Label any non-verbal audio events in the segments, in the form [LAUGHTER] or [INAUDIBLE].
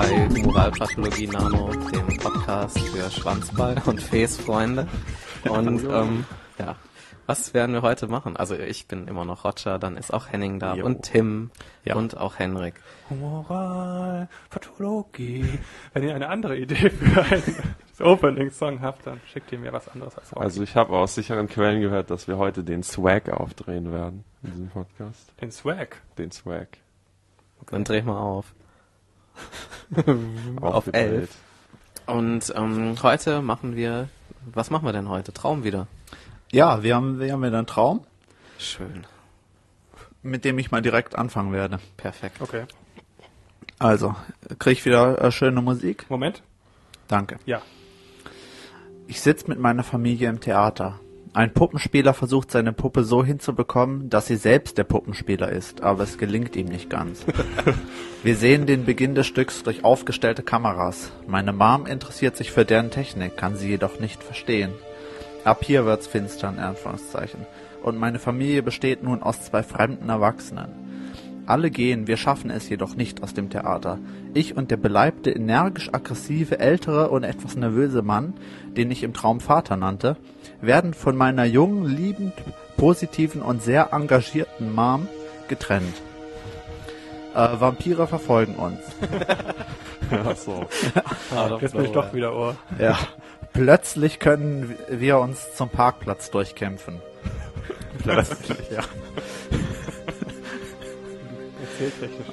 bei Moralpathologie Nano, dem Podcast für Schwanzball und Fes-Freunde. Und ähm, ja, was werden wir heute machen? Also ich bin immer noch Roger, dann ist auch Henning da Jo. und Tim Ja. und auch Henrik. Moralpathologie. Wenn ihr eine andere Idee für einen [LAUGHS] Opening-Song habt, dann schickt ihr mir was anderes als heute. Also ich habe aus sicheren Quellen gehört, dass wir heute den Swag aufdrehen werden in diesem Podcast. Den Swag. Den Swag. Dann dreh mal auf. [LAUGHS] auf elf. Und ähm, heute machen wir, was machen wir denn heute? Traum wieder. Ja, wir haben, wir haben wieder einen Traum, Schön, mit dem ich mal direkt anfangen werde. perfekt. Okay. Also, kriege ich wieder äh, schöne Musik? Moment. Danke. Ja. Ich sitze mit meiner Familie im Theater. Ein Puppenspieler versucht seine Puppe so hinzubekommen, dass sie selbst der Puppenspieler ist, aber es gelingt ihm nicht ganz. [LAUGHS] Wir sehen den Beginn des Stücks durch aufgestellte Kameras. Meine Mom interessiert sich für deren Technik, kann sie jedoch nicht verstehen. Ab hier wird's finster, in Anführungszeichen. Und meine Familie besteht nun aus zwei fremden Erwachsenen. Alle gehen, wir schaffen es jedoch nicht aus dem Theater. Ich und der beleibte, energisch aggressive, ältere und etwas nervöse Mann, den ich im Traum Vater nannte, werden von meiner jungen, liebend, positiven und sehr engagierten Mom getrennt. Äh, Vampire verfolgen uns. [LAUGHS] Ach so. Jetzt bin ich doch wieder Ohr. Ja. Plötzlich können wir uns zum Parkplatz durchkämpfen. Plötzlich, ja. [LAUGHS] Erzähltechnisch.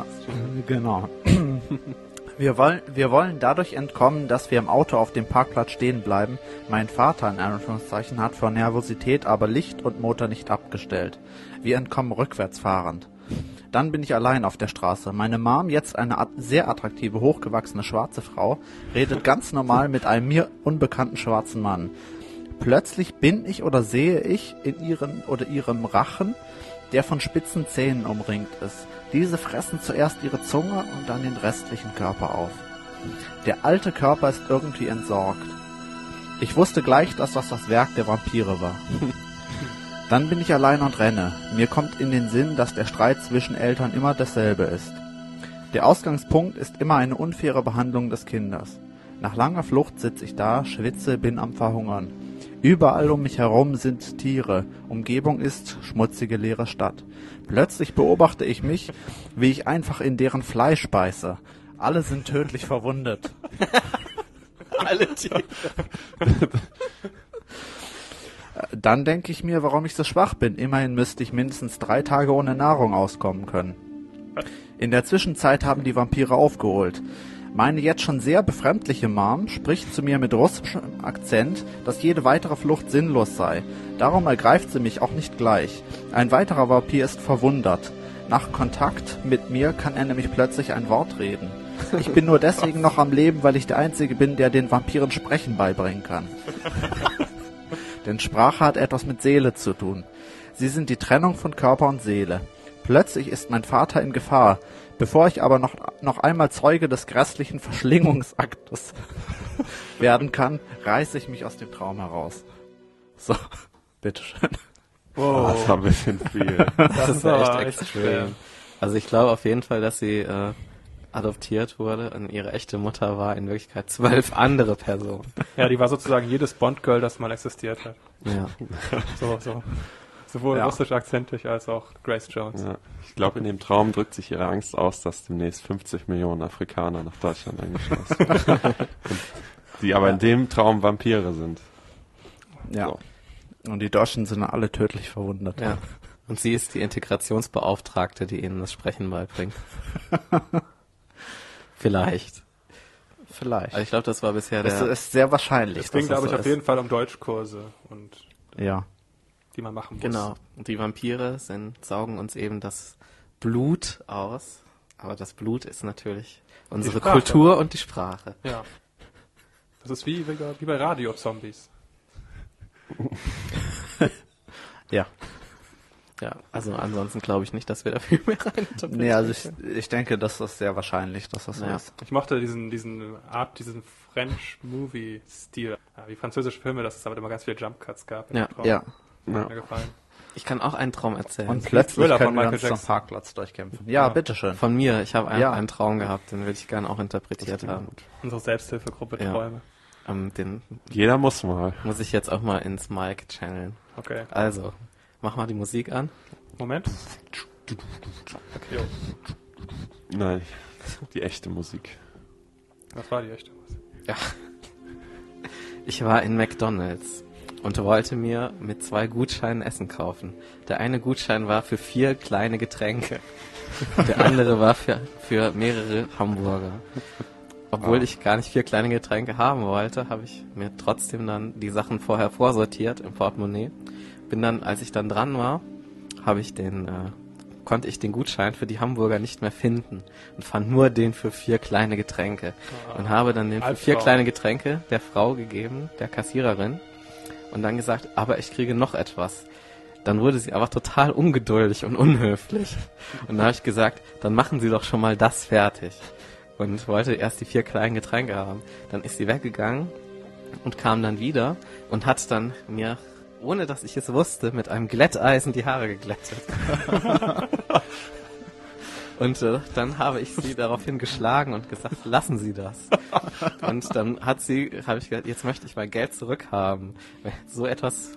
Genau. [CLEARS THROAT] Wir wollen, wir wollen dadurch entkommen, dass wir im Auto auf dem Parkplatz stehen bleiben. Mein Vater, in Anführungszeichen, hat vor Nervosität aber Licht und Motor nicht abgestellt. Wir entkommen rückwärts fahrend. Dann bin ich allein auf der Straße. Meine Mom, jetzt eine sehr attraktive, hochgewachsene schwarze Frau, redet ganz normal mit einem mir unbekannten schwarzen Mann. Plötzlich bin ich oder sehe ich in ihren oder ihrem Rachen, der von spitzen Zähnen umringt ist. Diese fressen zuerst ihre Zunge und dann den restlichen Körper auf. Der alte Körper ist irgendwie entsorgt. Ich wusste gleich, dass das das Werk der Vampire war. [LAUGHS] Dann bin ich allein und renne. Mir kommt in den Sinn, dass der Streit zwischen Eltern immer dasselbe ist. Der Ausgangspunkt ist immer eine unfaire Behandlung des Kindes. Nach langer Flucht sitze ich da, schwitze, bin am Verhungern. Überall um mich herum sind Tiere. Umgebung ist schmutzige leere Stadt. Plötzlich beobachte ich mich, wie ich einfach in deren Fleisch beiße. Alle sind tödlich verwundet. [LAUGHS] Alle Tiere. Dann denke ich mir, warum ich so schwach bin. Immerhin müsste ich mindestens drei Tage ohne Nahrung auskommen können. In der Zwischenzeit haben die Vampire aufgeholt. Meine jetzt schon sehr befremdliche Mom spricht zu mir mit russischem Akzent, dass jede weitere Flucht sinnlos sei. Darum ergreift sie mich auch nicht gleich. Ein weiterer Vampir ist verwundert. Nach Kontakt mit mir kann er nämlich plötzlich ein Wort reden. Ich bin nur deswegen noch am Leben, weil ich der Einzige bin, der den Vampiren Sprechen beibringen kann. [LAUGHS] Denn Sprache hat etwas mit Seele zu tun. Sie sind die Trennung von Körper und Seele. Plötzlich ist mein Vater in Gefahr. Bevor ich aber noch, noch einmal Zeuge des grässlichen Verschlingungsaktes [LAUGHS] werden kann, reiße ich mich aus dem Traum heraus. So, [LAUGHS] bitteschön. Oh. Das war ein bisschen viel. [LAUGHS] Das, ist ja echt echt extrem. Also ich glaube auf jeden Fall, dass sie äh, adoptiert wurde und ihre echte Mutter war in Wirklichkeit zwölf andere Personen. Ja, die war sozusagen jedes Bond-Girl, das mal existiert hat. Ja. So, so. Sowohl Ja. russisch akzentig als auch Grace Jones. Ja. Ich glaube, in dem Traum drückt sich ihre Angst aus, dass demnächst 50 Millionen Afrikaner nach Deutschland eingeschlossen werden. [LAUGHS] Die aber in dem Traum Vampire sind. Ja. So. Und die Deutschen sind alle tödlich verwundet. ja. Und sie ist die Integrationsbeauftragte, die ihnen das Sprechen beibringt. [LAUGHS] Vielleicht. Vielleicht. Also ich glaube, das war bisher Das der. ist sehr wahrscheinlich. Es ging, glaube das ich, so auf jeden Fall um Deutschkurse und ist. Ja. Die man machen muss. Genau. Und die Vampire sind, saugen uns eben das Blut aus. Aber das Blut ist natürlich unsere. Kultur und die Sprache. Ja. Das ist wie, wie, bei Radio-Zombies. [LAUGHS] Ja. Ja, also ansonsten glaube ich nicht, dass wir da viel mehr [LAUGHS] rein Nee, also ich, ich denke, dass das sehr wahrscheinlich, dass das so Ja. ist. Ich mochte diesen, diesen Art, diesen French-Movie-Stil. Ja, wie französische Filme, dass es damit immer ganz viele Jump-Cuts gab. Ja. Ja. Ja. Mir gefallen. Ich kann auch einen Traum erzählen. Und plötzlich von können wir Michael uns zum Jackson. Parkplatz durchkämpfen. Ja, Ja. bitteschön. Von mir, ich habe einen, Ja. einen Traum gehabt, den würde ich gerne auch interpretiert haben. Unsere Selbsthilfegruppe Ja. Träume. Ähm, den Jeder muss mal. muss ich jetzt auch mal ins Mic channeln. Okay. Also, mach mal die Musik an. Moment. Okay. Nein, die echte Musik. Das war die echte Musik. Ja. Ich war in McDonald's und wollte mir mit zwei Gutscheinen Essen kaufen. Der eine Gutschein war für vier kleine Getränke. Der andere war für, für mehrere Hamburger. Obwohl Ah. ich gar nicht vier kleine Getränke haben wollte, habe ich mir trotzdem dann die Sachen vorher vorsortiert im Portemonnaie. Bin dann, als ich dann dran war, habe ich den, äh, konnte ich den Gutschein für die Hamburger nicht mehr finden und fand nur den für vier kleine Getränke und habe dann den für vier kleine Getränke der Frau gegeben, der Kassiererin und dann gesagt, aber ich kriege noch etwas. Dann wurde sie aber total ungeduldig und unhöflich. Und dann habe ich gesagt, dann machen Sie doch schon mal das fertig. Und wollte erst die vier kleinen Getränke haben. Dann ist sie weggegangen und kam dann wieder und hat dann mir, ohne dass ich es wusste, mit einem Glätteisen die Haare geglättet. [LAUGHS] Und äh, dann habe ich sie daraufhin geschlagen und gesagt, lassen Sie das. Und dann hat sie, habe ich gesagt, jetzt möchte ich mein Geld zurückhaben. So etwas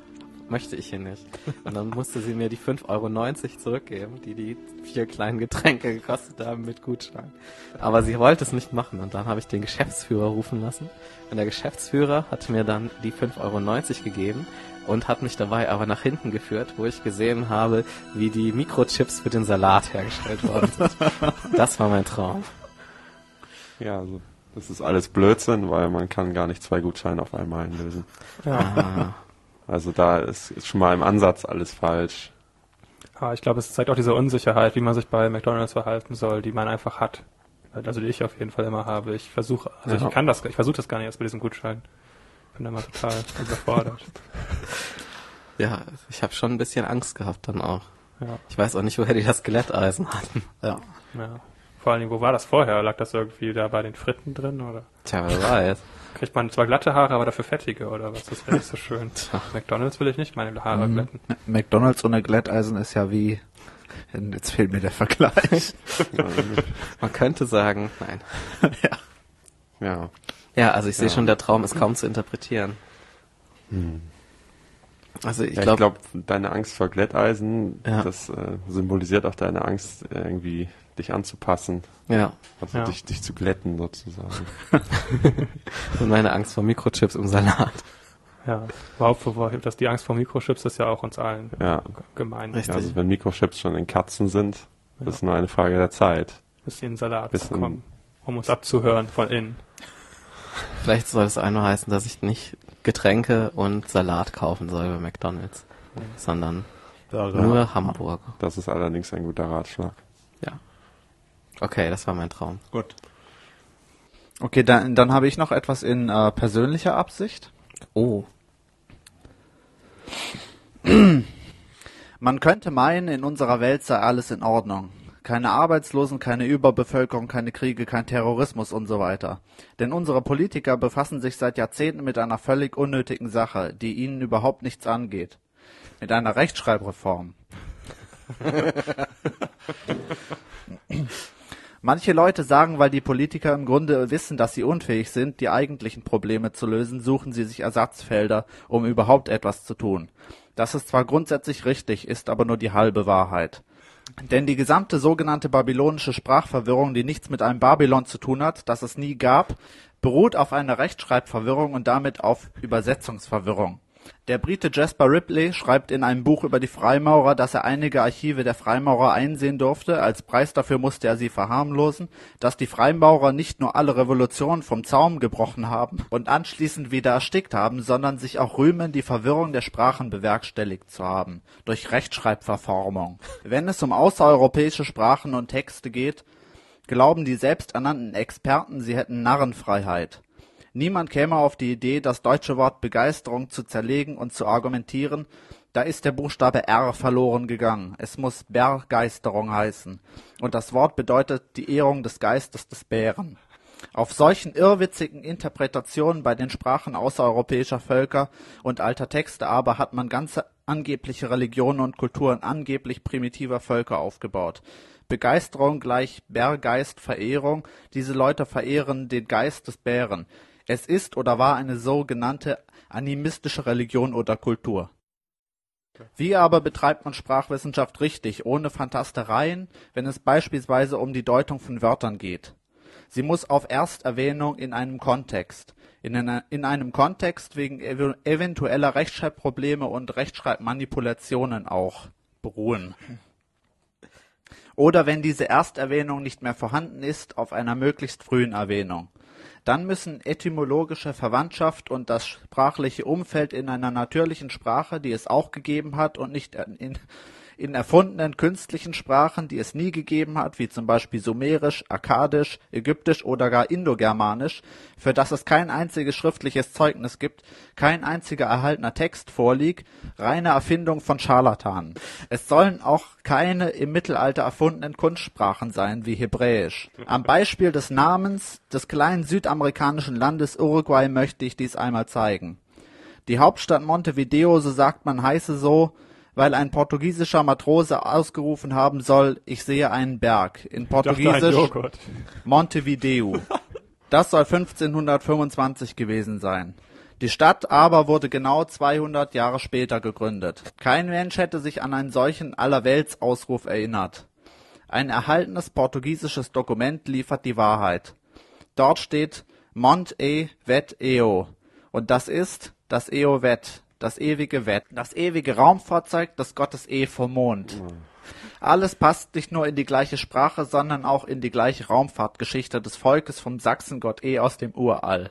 möchte ich hier nicht. Und dann musste sie mir die 5,90 Euro zurückgeben, die die vier kleinen Getränke gekostet haben mit Gutschein. Aber sie wollte es nicht machen. Und dann habe ich den Geschäftsführer rufen lassen. Und der Geschäftsführer hat mir dann die 5,90 Euro gegeben und hat mich dabei aber nach hinten geführt, wo ich gesehen habe, wie die Mikrochips für den Salat hergestellt worden sind. [LAUGHS] Das war mein Traum. Ja, also das ist alles Blödsinn, weil man kann gar nicht zwei Gutscheine auf einmal einlösen. Ah, [LAUGHS] Also da ist, ist schon mal im Ansatz alles falsch. Aber ich glaube, es zeigt auch diese Unsicherheit, wie man sich bei McDonalds verhalten soll, die man einfach hat. Also die ich auf jeden Fall immer habe. Ich versuche, also Ja. ich kann das, ich versuche das gar nicht erst mit diesem Gutschein. Bin da mal total überfordert. [LAUGHS] ja, ich habe schon ein bisschen Angst gehabt dann auch. Ja, Ich weiß auch nicht, woher die das Skeletteisen hatten. Ja. ja. Vor allen Dingen, wo war das vorher? Lag das irgendwie da bei den Fritten drin oder? Tja, wer weiß. Kriegt man zwar glatte Haare, aber dafür fettige oder was? Das wäre nicht so schön. McDonalds will ich nicht meine Haare Mhm. glätten. McDonalds ohne Glätteisen ist ja wie. [LAUGHS] Jetzt fehlt mir der Vergleich. [LAUGHS] Man könnte sagen, nein. Ja. Ja, also ich sehe Ja. schon, der Traum ist kaum zu interpretieren. Also ich ja, glaube, glaube, deine Angst vor Glätteisen, Ja. das äh, symbolisiert auch deine Angst, irgendwie dich anzupassen. ja, Also Ja. dich, dich zu glätten sozusagen. [LAUGHS] und meine Angst vor Mikrochips im Salat. Ja, überhaupt, dass die Angst vor Mikrochips ist ja auch uns allen Ja. gemein. Richtig. Also wenn Mikrochips schon in Katzen sind, Ja. ist nur eine Frage der Zeit. Bis sie in den Salat Bis kommen, um uns abzuhören von innen. [LAUGHS] Vielleicht soll es einmal heißen, dass ich nicht Getränke und Salat kaufen soll bei McDonalds, sondern Burger. nur Hamburger. Das ist allerdings ein guter Ratschlag. Ja. Okay, das war mein Traum. Gut. Okay, dann, dann habe ich noch etwas in äh, persönlicher Absicht. Oh, Man könnte meinen, in unserer Welt sei alles in Ordnung. Keine Arbeitslosen, keine Überbevölkerung, keine Kriege, kein Terrorismus und so weiter. Denn unsere Politiker befassen sich seit Jahrzehnten mit einer völlig unnötigen Sache, die ihnen überhaupt nichts angeht. Mit einer Rechtschreibreform. [LAUGHS] Manche Leute sagen, weil die Politiker im Grunde wissen, dass sie unfähig sind, die eigentlichen Probleme zu lösen, suchen sie sich Ersatzfelder, um überhaupt etwas zu tun. Das ist zwar grundsätzlich richtig, ist aber nur die halbe Wahrheit. Denn die gesamte sogenannte babylonische Sprachverwirrung, die nichts mit einem Babylon zu tun hat, das es nie gab, beruht auf einer Rechtschreibverwirrung und damit auf Übersetzungsverwirrung. Der Brite Jasper Ripley schreibt in einem Buch über die Freimaurer, dass er einige Archive der Freimaurer einsehen durfte. Als Preis dafür musste er sie verharmlosen, dass die Freimaurer nicht nur alle Revolutionen vom Zaum gebrochen haben und anschließend wieder erstickt haben, sondern sich auch rühmen, die Verwirrung der Sprachen bewerkstelligt zu haben, durch Rechtschreibverformung. Wenn es um außereuropäische Sprachen und Texte geht, glauben die selbsternannten Experten, sie hätten Narrenfreiheit. Niemand käme auf die Idee, das deutsche Wort Begeisterung zu zerlegen und zu argumentieren, da ist der Buchstabe R verloren gegangen. Es muss Bergeisterung heißen. Und das Wort bedeutet die Ehrung des Geistes des Bären. Auf solchen irrwitzigen Interpretationen bei den Sprachen außereuropäischer Völker und alter Texte aber hat man ganze angebliche Religionen und Kulturen angeblich primitiver Völker aufgebaut. Begeisterung gleich Bärgeist Verehrung, diese Leute verehren den Geist des Bären. Es ist oder war eine so genannte animistische Religion oder Kultur. Wie aber betreibt man Sprachwissenschaft richtig, ohne Fantastereien, wenn es beispielsweise um die Deutung von Wörtern geht? Sie muss auf Ersterwähnung in einem Kontext, in, einer, in einem Kontext wegen ev eventueller Rechtschreibprobleme und Rechtschreibmanipulationen auch beruhen. Oder wenn diese Ersterwähnung nicht mehr vorhanden ist, auf einer möglichst frühen Erwähnung. Dann müssen etymologische Verwandtschaft und das sprachliche Umfeld in einer natürlichen Sprache, die es auch gegeben hat und nicht in, in erfundenen künstlichen Sprachen, die es nie gegeben hat, wie zum Beispiel Sumerisch, Akkadisch, Ägyptisch oder gar Indogermanisch, für das es kein einziges schriftliches Zeugnis gibt, kein einziger erhaltener Text vorliegt, reine Erfindung von Scharlatanen. Es sollen auch keine im Mittelalter erfundenen Kunstsprachen sein, wie Hebräisch. Am Beispiel des Namens des kleinen südamerikanischen Landes Uruguay möchte ich dies einmal zeigen. Die Hauptstadt Montevideo, so sagt man, heiße so, weil ein portugiesischer Matrose ausgerufen haben soll, ich sehe einen Berg. In Portugiesisch [LAUGHS] Montevideo. Das soll 1525 gewesen sein. Die Stadt aber wurde genau 200 Jahre später gegründet. Kein Mensch hätte sich an einen solchen Allerweltsausruf erinnert. Ein erhaltenes portugiesisches Dokument liefert die Wahrheit. Dort steht Mont e vet eo. Und das ist das Eo vet, das ewige Wett, das ewige Raumfahrzeug des Gottes E vom Mond. Alles passt nicht nur in die gleiche Sprache, sondern auch in die gleiche Raumfahrtgeschichte des Volkes vom Sachsengott E aus dem Urall.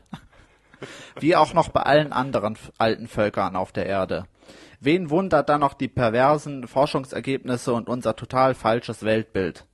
Wie auch noch bei allen anderen alten Völkern auf der Erde. Wen wundert dann noch die perversen Forschungsergebnisse und unser total falsches Weltbild?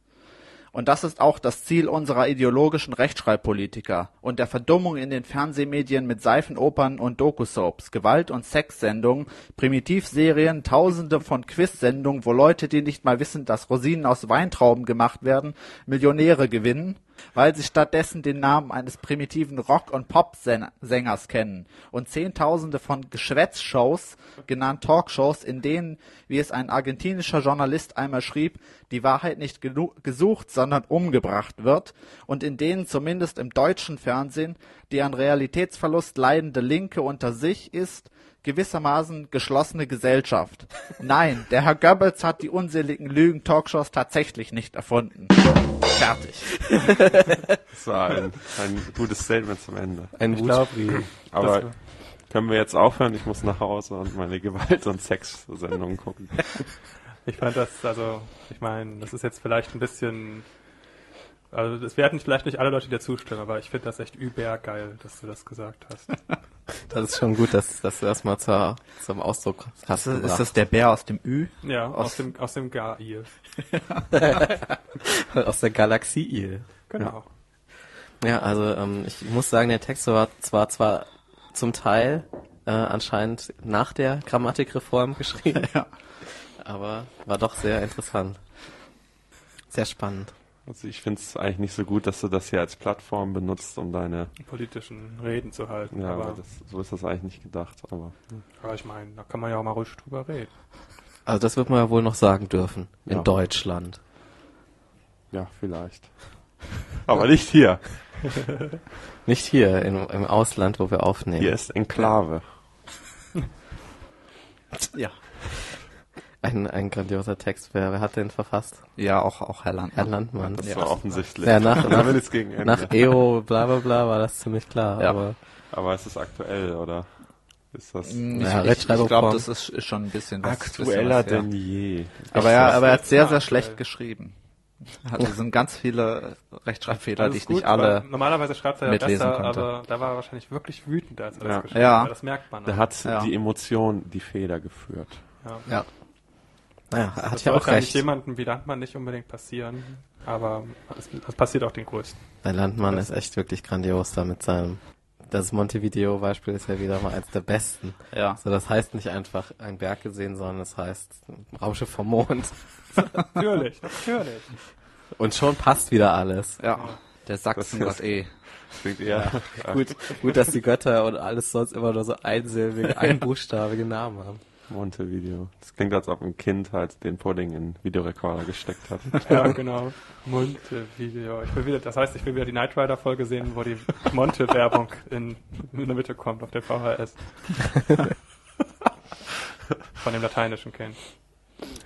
Und das ist auch das Ziel unserer ideologischen Rechtschreibpolitiker und der Verdummung in den Fernsehmedien mit Seifenopern und Doku-Soaps, Gewalt- und Sexsendungen, Primitivserien, tausende von Quiz-Sendungen, wo Leute, die nicht mal wissen, dass Rosinen aus Weintrauben gemacht werden, Millionäre gewinnen weil sie stattdessen den Namen eines primitiven Rock- und Pop-Sängers kennen und Zehntausende von Geschwätzshows, genannt Talkshows, in denen, wie es ein argentinischer Journalist einmal schrieb, die Wahrheit nicht gesucht, sondern umgebracht wird und in denen zumindest im deutschen Fernsehen die an Realitätsverlust leidende Linke unter sich ist, gewissermaßen geschlossene Gesellschaft. Nein, der Herr Goebbels hat die unseligen Lügen-Talkshows tatsächlich nicht erfunden. Fertig. [LAUGHS] Das war ein, ein gutes Statement zum Ende. Ein Ich glaube, Aber können wir jetzt aufhören? Ich muss nach Hause und meine Gewalt- und Sex-Sendungen gucken. ich fand das, also, ich meine, das ist jetzt vielleicht ein bisschen, also das werden vielleicht nicht alle Leute dir zustimmen, aber ich finde das echt übergeil, dass du das gesagt hast. [LAUGHS] Das ist schon gut, dass, dass du das mal zur, zum Ausdruck hast. Ist, ist das der Bär aus dem Ü? Ja, aus, Aus- dem, aus dem Gar-Il. [LAUGHS] aus der Galaxie Il. Genau. Ja, also ähm, ich muss sagen, der Text war zwar zwar zum Teil äh, anscheinend nach der Grammatikreform [LAUGHS] geschrieben, Ja. aber war doch sehr interessant. Sehr spannend. Also ich finde es eigentlich nicht so gut, dass du das hier als Plattform benutzt, um deine, Politischen Reden zu halten. ja, aber, das, so ist das eigentlich nicht gedacht, aber aber ich meine, da kann man ja auch mal ruhig drüber reden. Also das wird man ja wohl noch sagen dürfen in Ja. Deutschland. ja, vielleicht. Aber nicht hier. [LAUGHS] Nicht hier im, im Ausland, wo wir aufnehmen. Hier ist Enklave. Ja. Ein, ein grandioser Text. Wer, wer hat den verfasst? Ja, auch, auch Herr Landmann. Herr Landmann. Das Ja. war offensichtlich. Ja, nach- [LAUGHS] nach-. Nach EO bla bla bla war das ziemlich klar. Ja. Aber Aber ist es aktuell, oder? Ist das Mm, Ja, ich, ich, ich Rechtschreibung glaube, das ist, schon ein bisschen was. aktueller bisschen was, denn je? ja. Aber ja, aber er hat sehr, Ja, sehr schlecht geschrieben. Also es sind ganz viele Rechtschreibfehler, die ich gut, nicht alle. Normalerweise schreibt er ja besser, konnte. aber da war er wahrscheinlich wirklich wütend, als er Ja. das geschrieben Ja. hat. Das merkt man. Da hat Ja. die Emotion die Feder geführt. ja. ja. Naja, hat [LAUGHS] Das ja auch recht. jemandem wie Landmann nicht unbedingt passieren, aber das, das passiert auch den Größten. Der Landmann ist echt wirklich grandios da mit seinem. Das Montevideo-Beispiel ist ja wieder mal eins der besten. Ja. So, das heißt nicht einfach ein Berg gesehen, sondern es heißt Raumschiff vom Mond. [LAUGHS] natürlich, natürlich. Und schon passt wieder alles. Ja. Der Sachsengott Das- eh. Klingt eher. Gut, gut, dass die Götter und alles sonst immer nur so einsilbige, einbuchstabige [LAUGHS] Namen haben. Montevideo. Das klingt, als ob ein Kind halt den Pudding in den Videorekorder gesteckt hat. [LAUGHS] Ja, genau. Monte-Video. Ich will wieder, das heißt, ich will wieder die Knight Rider-Folge sehen, wo die Monte-Werbung in, in der Mitte kommt auf der VHS. [LAUGHS] Von dem lateinischen Kind.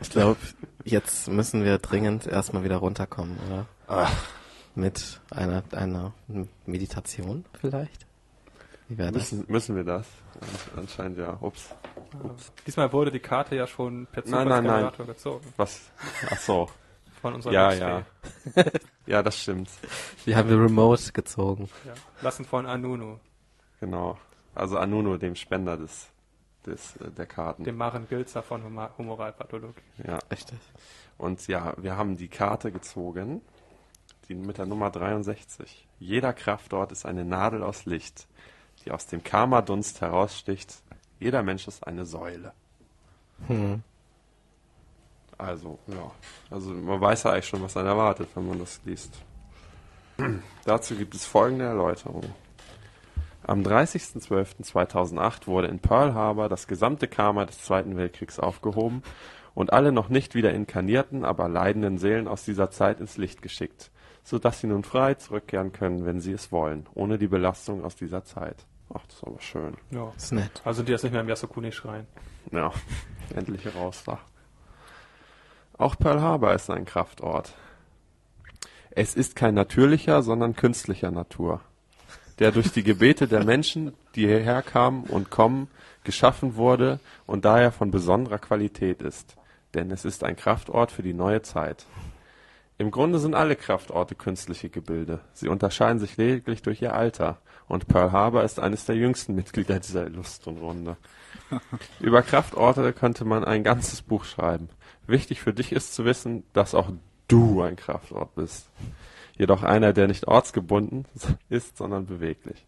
Ich glaube, jetzt müssen wir dringend erstmal wieder runterkommen, oder? Mit einer, einer Meditation vielleicht? Wie wäre das? Müssen, müssen wir das? Anscheinend ja. Ups. Ups. Diesmal wurde die Karte ja schon per. Zufallsgenerator gezogen. Was? Ach so. Von unserer Ja, Mixtape. ja. [LAUGHS] Ja, das stimmt. Die haben wir remote gezogen. ja. Lassen von Anunu, Genau. Also Anuno, dem Spender des, des äh, der Karten. dem Maren Gilzer von Humoralpathologie. ja. Richtig. Und ja, wir haben die Karte gezogen, die mit der Nummer 63. Jeder Kraftort ist eine Nadel aus Licht, die aus dem Karma-Dunst heraussticht. Jeder Mensch ist eine Säule. Hm. Also, ja. Also man weiß ja eigentlich schon, was einen erwartet, wenn man das liest. [CLEARS THROAT] Dazu gibt es folgende Erläuterung. Am 30.12.2008 wurde in Pearl Harbor das gesamte Karma des Zweiten Weltkriegs aufgehoben und alle noch nicht wieder inkarnierten, aber leidenden Seelen aus dieser Zeit ins Licht geschickt, sodass sie nun frei zurückkehren können, wenn sie es wollen, ohne die Belastung aus dieser Zeit. Ach, das ist aber schön. Ja. Ist nett. Also die jetzt nicht mehr im Yasukuni-Schrein. Ja, [LAUGHS] endlich raus da. Auch Pearl Harbor ist ein Kraftort. Es ist kein natürlicher, sondern künstlicher Natur, der durch die Gebete der Menschen, die hierher kamen und kommen, geschaffen wurde und daher von besonderer Qualität ist. Denn es ist ein Kraftort für die neue Zeit. Im Grunde sind alle Kraftorte künstliche Gebilde. Sie unterscheiden sich lediglich durch ihr Alter. Und Pearl Harbor ist eines der jüngsten Mitglieder dieser illustren Runde. [LAUGHS] Über Kraftorte könnte man ein ganzes Buch schreiben. Wichtig für dich ist zu wissen, dass auch du ein Kraftort bist. Jedoch einer, der nicht ortsgebunden ist, sondern beweglich.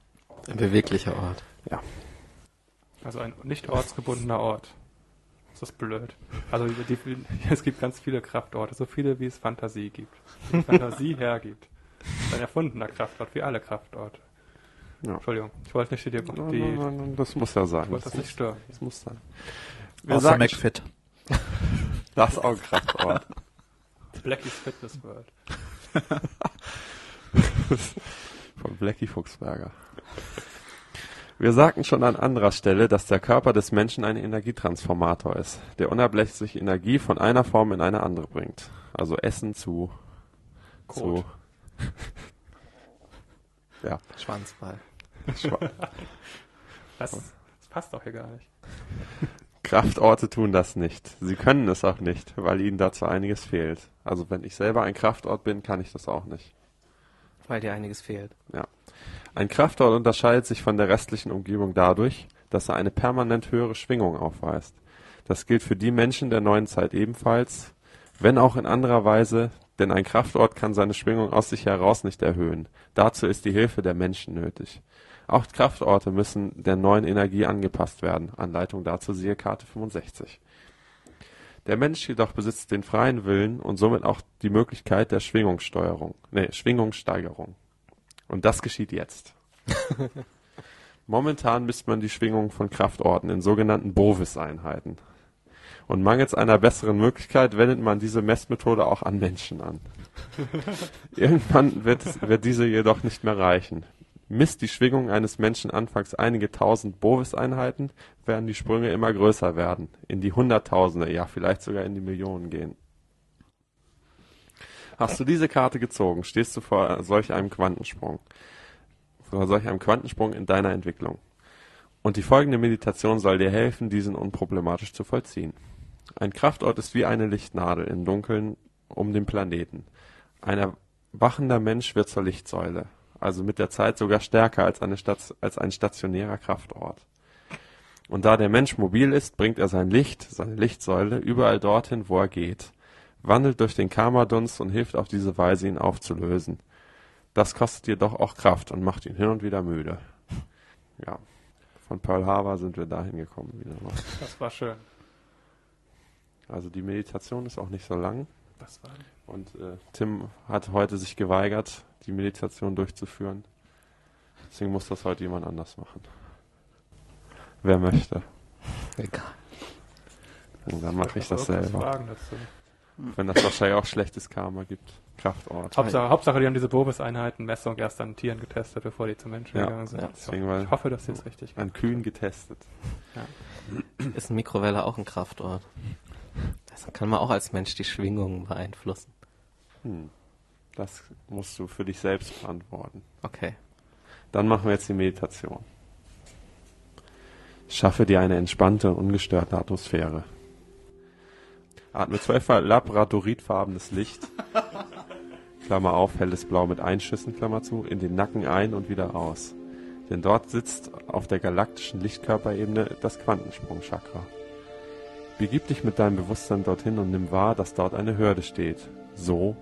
Ein beweglicher Ort. Ja. Also ein nicht ortsgebundener Ort. Das ist blöd. Also die, [LAUGHS] es gibt ganz viele Kraftorte, so viele wie es Fantasie gibt. Wie Fantasie [LAUGHS] hergibt. Das ist ein erfundener Kraftort, wie alle Kraftorte. Ja. Entschuldigung, ich wollte nicht die, die, Nein, nein, nein, Das muss ja sein. ich wollte das nicht stören. Das muss sein. Wir Außer sagen, McFit. [LAUGHS] das ist auch ein Kraftort. Blackies Fitness World. Von Blackie Fuchsberger. Wir sagten schon an anderer Stelle, dass der Körper des Menschen ein Energietransformator ist, der unablässig Energie von einer Form in eine andere bringt. Also Essen zu, Kot. zu [LAUGHS] ja, Schwanzball. Schwa- [LAUGHS] Das, das passt doch hier gar nicht. [LAUGHS] Kraftorte tun das nicht. Sie können es auch nicht, weil ihnen dazu einiges fehlt. Also wenn ich selber ein Kraftort bin, kann ich das auch nicht. Weil dir einiges fehlt. Ein Kraftort unterscheidet sich von der restlichen Umgebung dadurch, dass er eine permanent höhere Schwingung aufweist. Das gilt für die Menschen der neuen Zeit ebenfalls, wenn auch in anderer Weise, denn ein Kraftort kann seine Schwingung aus sich heraus nicht erhöhen. Dazu ist die Hilfe der Menschen nötig. Auch Kraftorte müssen der neuen Energie angepasst werden. Anleitung dazu siehe Karte 65. Der Mensch jedoch besitzt den freien Willen und somit auch die Möglichkeit der Schwingungssteigerung. Und das geschieht jetzt. [LAUGHS] Momentan misst man die Schwingung von Kraftorten in sogenannten Bovis-Einheiten. Und mangels einer besseren Möglichkeit wendet man diese Messmethode auch an Menschen an. [LAUGHS] Irgendwann wird, es- wird diese jedoch nicht mehr reichen. Misst die Schwingung eines Menschen anfangs einige tausend Bovis-Einheiten, werden die Sprünge immer größer werden, in die Hunderttausende, ja vielleicht sogar in die Millionen gehen. Hast du diese Karte gezogen, stehst du vor solch einem Quantensprung. Vor solch einem Quantensprung in deiner Entwicklung. Und die folgende Meditation soll dir helfen, diesen unproblematisch zu vollziehen. Ein Kraftort ist wie eine Lichtnadel im Dunkeln um den Planeten. Ein erwachender Mensch wird zur Lichtsäule, also mit der Zeit sogar stärker als, eine Stat als ein stationärer Kraftort. Und da der Mensch mobil ist, bringt er sein Licht, seine Lichtsäule, überall dorthin, wo er geht, wandelt durch den Karmadunst und hilft auf diese Weise, ihn aufzulösen. Das kostet jedoch auch Kraft und macht ihn hin und wieder müde. Ja, von Pearl Harbor sind wir dahin gekommen wieder mal. Das war schön. Also die Meditation ist auch nicht so lang. Das war Und äh, Tim hat heute sich geweigert, die Meditation durchzuführen. Deswegen muss das heute jemand anders machen. Wer möchte. Egal. Und dann mache ich das selber. Wenn das wahrscheinlich auch schlechtes Karma gibt. Kraftort. Hauptsache, Hauptsache, die haben diese Bobis-Einheiten-Messung erst an Tieren getestet, bevor die zu Menschen Ja, gegangen sind. ja, deswegen, weil- ich hoffe, dass sie es richtig An Kühen getestet. Ist eine Mikrowelle auch ein Kraftort? Das kann man auch als Mensch die Schwingungen beeinflussen. Hm. Das musst du für dich selbst beantworten. Okay. Dann machen wir jetzt die Meditation. Schaffe dir eine entspannte, ungestörte Atmosphäre. Atme zwölfmal labradoritfarbenes Licht, Klammer auf, helles Blau mit Einschüssen, Klammer zu, in den Nacken ein und wieder aus. Denn dort sitzt auf der galaktischen Lichtkörperebene das Quantensprung-Chakra. Begib dich mit deinem Bewusstsein dorthin und nimm wahr, dass dort eine Hürde steht. So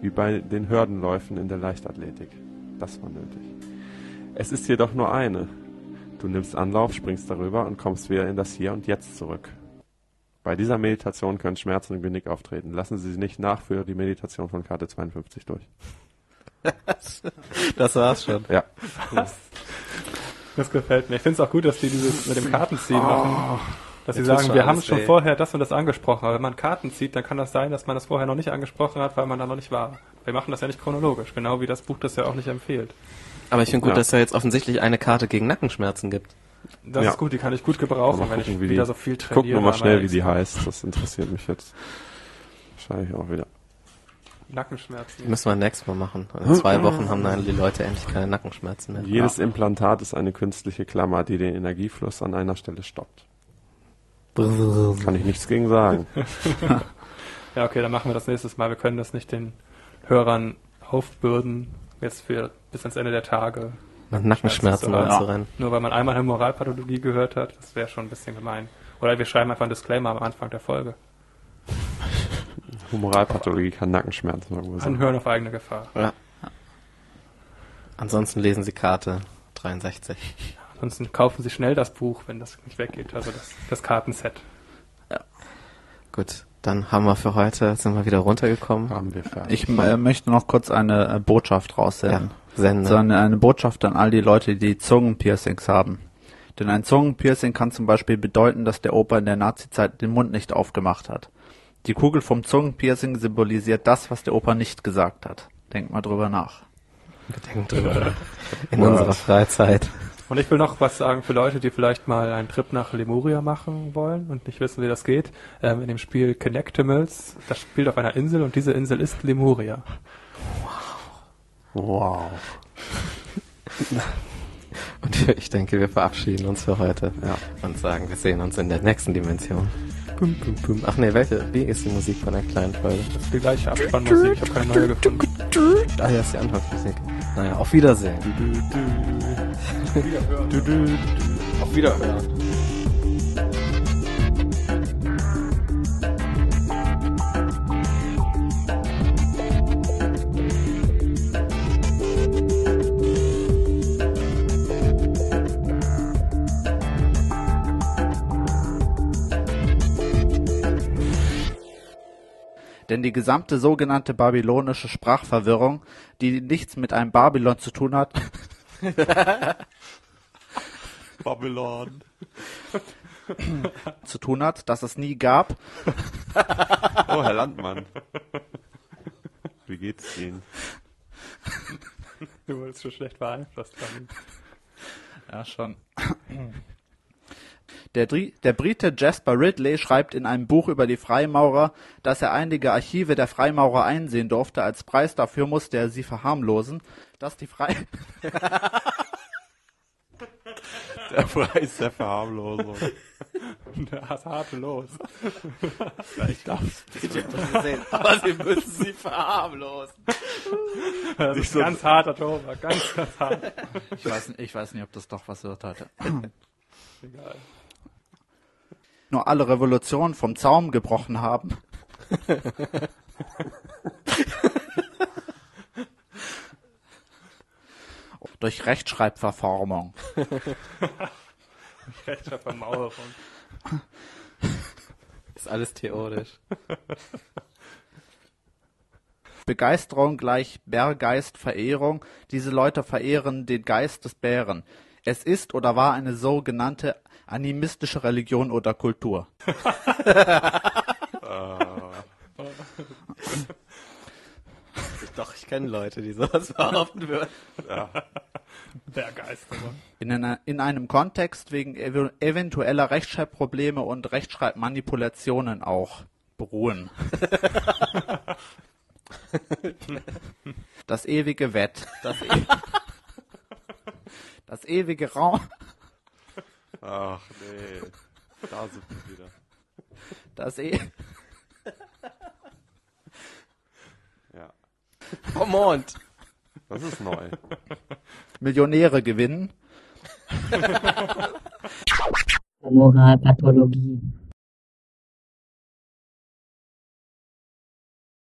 wie bei den Hürdenläufen in der Leichtathletik. Das war nötig. Es ist jedoch nur eine. Du nimmst Anlauf, springst darüber und kommst wieder in das Hier und Jetzt zurück. Bei dieser Meditation können Schmerzen im Genick auftreten. Lassen Sie sich nicht nach für die Meditation von Karte 52 durch. [LAUGHS] Das war's schon. Ja. Das gefällt mir. Ich finde es auch gut, dass die dieses mit dem Kartenziehen machen. Dass sie sagen, wir haben schon weh. vorher das und das angesprochen. Aber wenn man Karten zieht, dann kann das sein, dass man das vorher noch nicht angesprochen hat, weil man da noch nicht war. Wir machen das ja nicht chronologisch, genau wie das Buch das ja auch nicht empfiehlt. Aber ich finde gut, Ja. dass es ja jetzt offensichtlich eine Karte gegen Nackenschmerzen gibt. Das Ja. ist gut, die kann ich gut gebrauchen, Mal wenn gucken, ich wie die- wieder so viel trainiere. Gucken wir mal schnell, wie die heißt. Das interessiert mich jetzt. Wahrscheinlich auch wieder. Nackenschmerzen. Müssen wir nächstes Mal machen. In zwei Wochen haben dann die Leute endlich keine Nackenschmerzen mehr. Jedes Implantat ist eine künstliche Klammer, die den Energiefluss an einer Stelle stoppt. Kann ich nichts gegen sagen. [LAUGHS] [LAUGHS] Ja, okay, dann machen wir das nächstes Mal. Wir können das nicht den Hörern aufbürden, jetzt für bis ans Ende der Tage. Mit Nackenschmerzen Ja. anzurennen. Nur weil man einmal Moralpathologie gehört hat, das wäre schon ein bisschen gemein. Oder wir schreiben einfach einen Disclaimer am Anfang der Folge. Humoralpathologie kann Nackenschmerzen verursachen. Anhören auf eigene Gefahr. Ja. Ansonsten lesen Sie Karte 63. Ansonsten kaufen Sie schnell das Buch, wenn das nicht weggeht, also das, das Kartenset. Gut, dann haben wir für heute, sind wir wieder runtergekommen. Haben wir fertig. Ich äh, möchte noch kurz eine äh, Botschaft raussenden. Sende. So eine, eine Botschaft an all die Leute, die Zungenpiercings haben. Denn ein Zungenpiercing kann zum Beispiel bedeuten, dass der Opa in der Nazizeit den Mund nicht aufgemacht hat. Die Kugel vom Zungenpiercing symbolisiert das, was der Opa nicht gesagt hat. Denkt mal drüber nach. Denken drüber. In unserer Freizeit. Und ich will noch was sagen für Leute, die vielleicht mal einen Trip nach Lemuria machen wollen und nicht wissen, wie das geht. Ähm, in dem Spiel Connectimals, das spielt auf einer Insel und diese Insel ist Lemuria. Wow. [LAUGHS] Und ich denke, wir verabschieden uns für heute. Ja. Und sagen, wir sehen uns in der nächsten Dimension. Pum, pum, pum. Ach nee, welche? Wie ist die Musik von der kleinen Folge? Das ist die gleiche Abspannmusik, ich habe keine neue gefunden. Ah, ja, ist die Anfangsmusik. Naja, auf Wiedersehen. Auf Wiederhören. Denn die gesamte sogenannte babylonische Sprachverwirrung, die nichts mit einem Babylon zu tun hat, [LAUGHS] Babylon. zu tun hat, das es nie gab, Oh, Herr Landmann. Wie geht's Ihnen? Du wurdest schon schlecht beeinflusst. Dani. Ja, schon. Der, Brite Jasper Ridley schreibt in einem Buch über die Freimaurer, dass er einige Archive der Freimaurer einsehen durfte. Als Preis dafür musste er sie verharmlosen, dass die Frei [LAUGHS] Der Preis der Verharmlosung. Das harte los. Ich darf's. [LAUGHS] Aber Sie müssen sie verharmlosen. Das ist ganz harter Tobak, ganz, ganz hart. ich, weiß, nicht- ich weiß nicht, ob das doch was wird heute. Egal. Nur alle Revolutionen vom Zaum gebrochen haben. Durch Rechtschreibverformung. Rechtschreibvermauerung. Ist alles theoretisch. Begeisterung gleich Bärgeist-Verehrung. Diese Leute verehren den Geist des Bären. Es ist oder war eine sogenannte animistische Religion oder Kultur. [LAUGHS] Doch, ich kenne Leute, die sowas [LAUGHS] behaupten würden. Begeisterung. In, einer, in einem Kontext wegen ev eventueller Rechtschreibprobleme und Rechtschreibmanipulationen auch beruhen. [LAUGHS] Das ewige Wett. Das, e das ewige Raum. Ach nee. Da sind wir wieder. Das e [LAUGHS] Ja. Vom Mond. Das ist neu. Millionäre gewinnen. Moralpathologie.